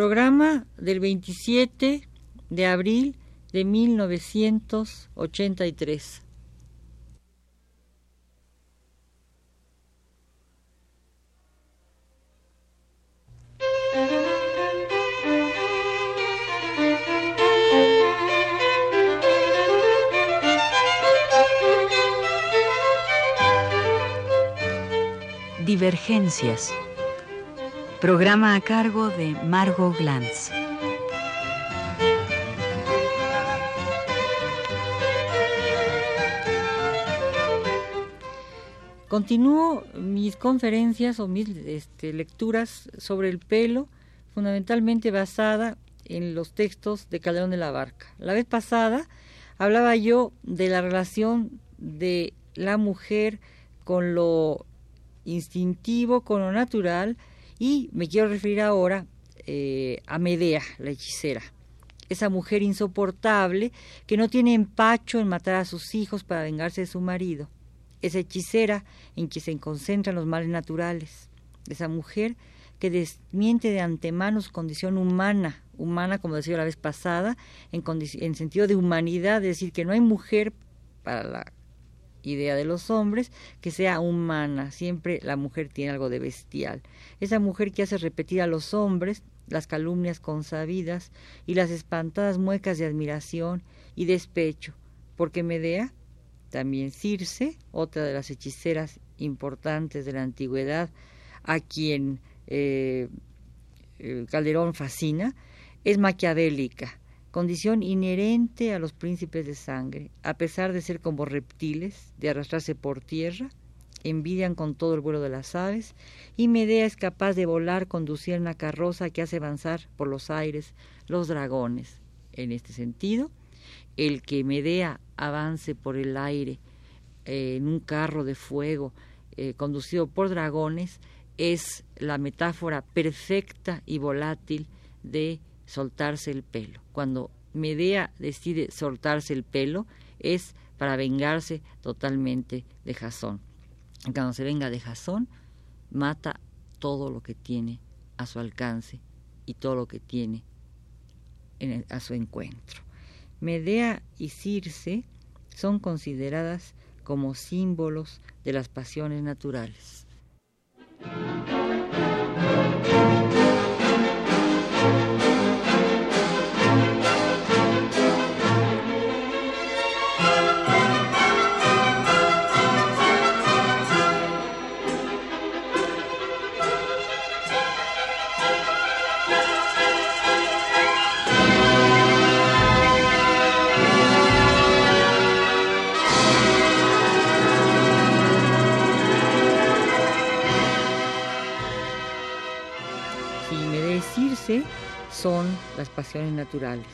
Programa del 27 de abril de 1983. Divergencias. Programa a cargo de Margot Glantz. Continúo mis conferencias o mis este, lecturas sobre el pelo, fundamentalmente basada en los textos de Calderón de la Barca. La vez pasada hablaba yo de la relación de la mujer con lo instintivo con lo natural y me quiero referir ahora eh, a Medea, la hechicera, esa mujer insoportable que no tiene empacho en matar a sus hijos para vengarse de su marido, esa hechicera en que se concentran los males naturales, esa mujer que desmiente de antemano su condición humana, humana como decía la vez pasada, en, en sentido de humanidad, es decir, que no hay mujer para la idea de los hombres que sea humana. Siempre la mujer tiene algo de bestial. Esa mujer que hace repetir a los hombres las calumnias consabidas y las espantadas muecas de admiración y despecho, porque Medea, también Circe, otra de las hechiceras importantes de la antigüedad, a quien eh, Calderón fascina, es maquiavélica condición inherente a los príncipes de sangre, a pesar de ser como reptiles, de arrastrarse por tierra, envidian con todo el vuelo de las aves, y Medea es capaz de volar, conducir una carroza que hace avanzar por los aires los dragones. En este sentido, el que Medea avance por el aire eh, en un carro de fuego eh, conducido por dragones es la metáfora perfecta y volátil de soltarse el pelo. Cuando Medea decide soltarse el pelo es para vengarse totalmente de Jasón. Cuando se venga de Jasón, mata todo lo que tiene a su alcance y todo lo que tiene a su encuentro. Medea y Circe son consideradas como símbolos de las pasiones naturales. Son las pasiones naturales,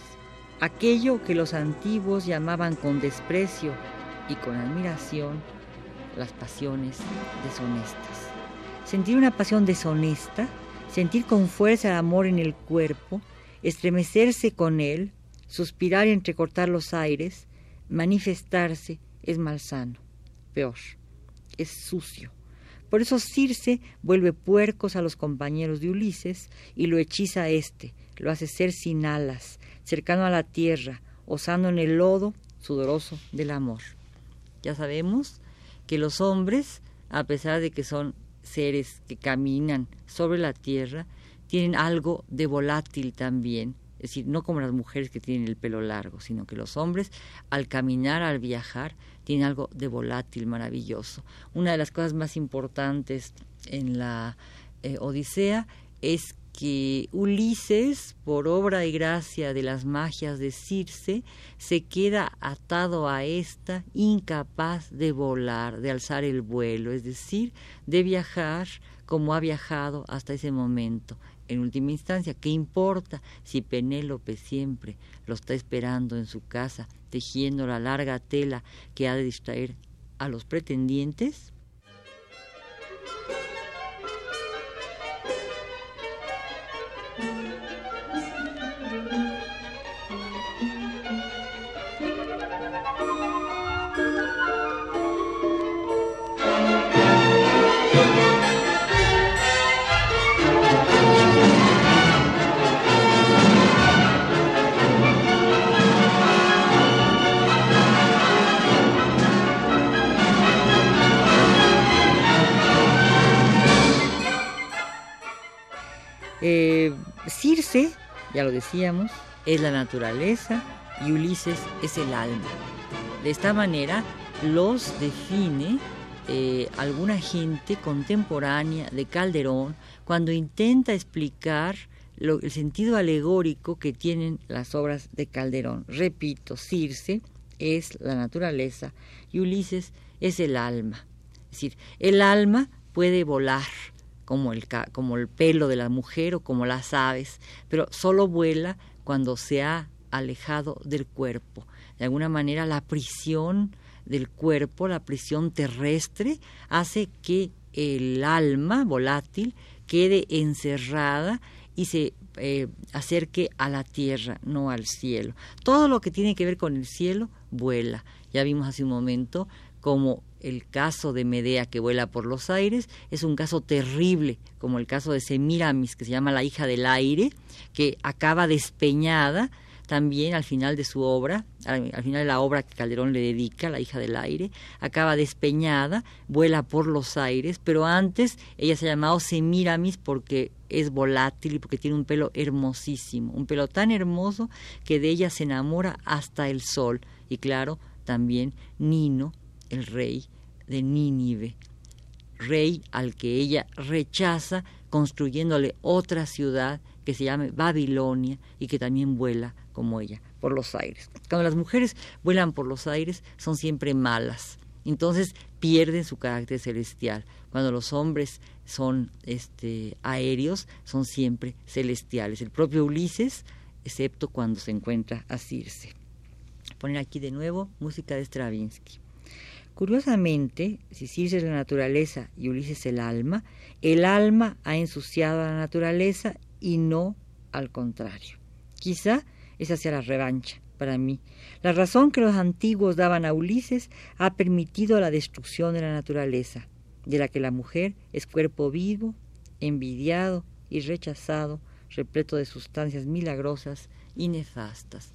aquello que los antiguos llamaban con desprecio y con admiración las pasiones deshonestas. Sentir una pasión deshonesta, sentir con fuerza el amor en el cuerpo, estremecerse con él, suspirar y entrecortar los aires, manifestarse es malsano, peor, es sucio. Por eso Circe vuelve puercos a los compañeros de Ulises y lo hechiza a éste, lo hace ser sin alas, cercano a la tierra, osando en el lodo sudoroso del amor. Ya sabemos que los hombres, a pesar de que son seres que caminan sobre la tierra, tienen algo de volátil también, es decir, no como las mujeres que tienen el pelo largo, sino que los hombres al caminar, al viajar, tienen algo de volátil, maravilloso. Una de las cosas más importantes en la eh, Odisea es que Ulises, por obra y gracia de las magias de Circe, se queda atado a esta, incapaz de volar, de alzar el vuelo, es decir, de viajar como ha viajado hasta ese momento. En última instancia, ¿qué importa si Penélope siempre lo está esperando en su casa, tejiendo la larga tela que ha de distraer a los pretendientes? Eh, Circe, ya lo decíamos, es la naturaleza y Ulises es el alma. De esta manera los define eh, alguna gente contemporánea de Calderón cuando intenta explicar el sentido alegórico que tienen las obras de Calderón. Repito, Circe es la naturaleza y Ulises es el alma. Es decir, el alma puede volar como el, como el pelo de la mujer o como las aves, pero solo vuela cuando se ha alejado del cuerpo. De alguna manera la prisión del cuerpo, la prisión terrestre, hace que el alma volátil quede encerrada y se eh, acerque a la tierra, no al cielo. Todo lo que tiene que ver con el cielo vuela. Ya vimos hace un momento como el caso de Medea que vuela por los aires es un caso terrible, como el caso de Semiramis, que se llama la hija del aire, que acaba despeñada también al final de su obra, al, final de la obra que Calderón le dedica, La hija del aire, acaba despeñada, vuela por los aires, pero antes ella se ha llamado Semiramis porque es volátil y porque tiene un pelo hermosísimo, un pelo tan hermoso que de ella se enamora hasta el sol. Y claro, también Nino, el rey de Nínive, rey al que ella rechaza construyéndole otra ciudad que se llame Babilonia y que también vuela como ella por los aires. Cuando las mujeres vuelan por los aires son siempre malas, entonces pierden su carácter celestial. Cuando los hombres son este, aéreos son siempre celestiales. El propio Ulises, excepto cuando se encuentra a Circe. Poner aquí de nuevo música de Stravinsky. Curiosamente, si Circe es la naturaleza y Ulises el alma, el alma ha ensuciado a la naturaleza y no al contrario. Quizá esa sea la revancha para mí. La razón que los antiguos daban a Ulises ha permitido la destrucción de la naturaleza, de la que la mujer es cuerpo vivo, envidiado y rechazado, repleto de sustancias milagrosas y nefastas.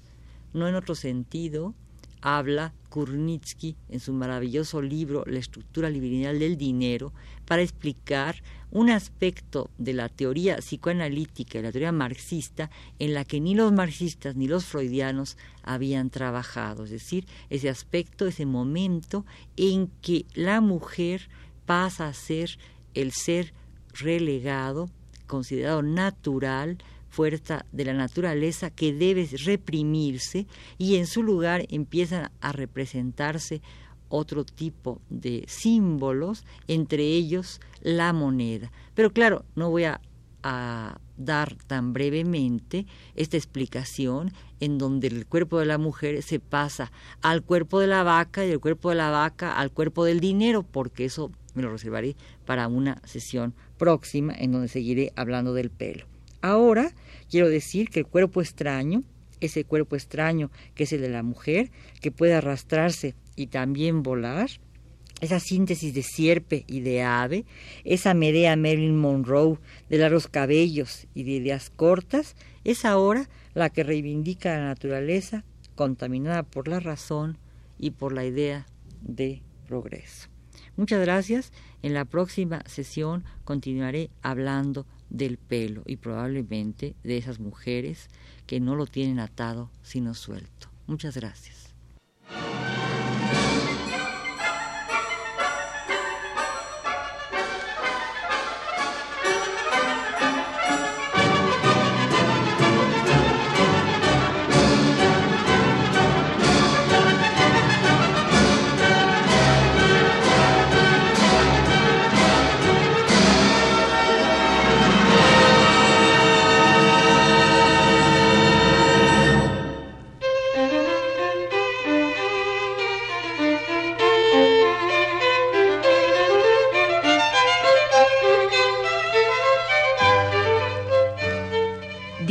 No en otro sentido, habla Kurnitsky en su maravilloso libro La estructura lineal del dinero para explicar un aspecto de la teoría psicoanalítica y la teoría marxista en la que ni los marxistas ni los freudianos habían trabajado, es decir, ese aspecto, ese momento en que la mujer pasa a ser el ser relegado, considerado natural, fuerza de la naturaleza que debe reprimirse y en su lugar empiezan a representarse otro tipo de símbolos, entre ellos la moneda. Pero claro, no voy a, dar tan brevemente esta explicación en donde el cuerpo de la mujer se pasa al cuerpo de la vaca y el cuerpo de la vaca al cuerpo del dinero, porque eso me lo reservaré para una sesión próxima en donde seguiré hablando del pelo. Ahora quiero decir que el cuerpo extraño, ese cuerpo extraño que es el de la mujer, que puede arrastrarse y también volar, esa síntesis de sierpe y de ave, esa Medea Marilyn Monroe de largos cabellos y de ideas cortas, es ahora la que reivindica la naturaleza contaminada por la razón y por la idea de progreso. Muchas gracias. En la próxima sesión continuaré hablando del pelo y probablemente de esas mujeres que no lo tienen atado sino suelto. Muchas gracias.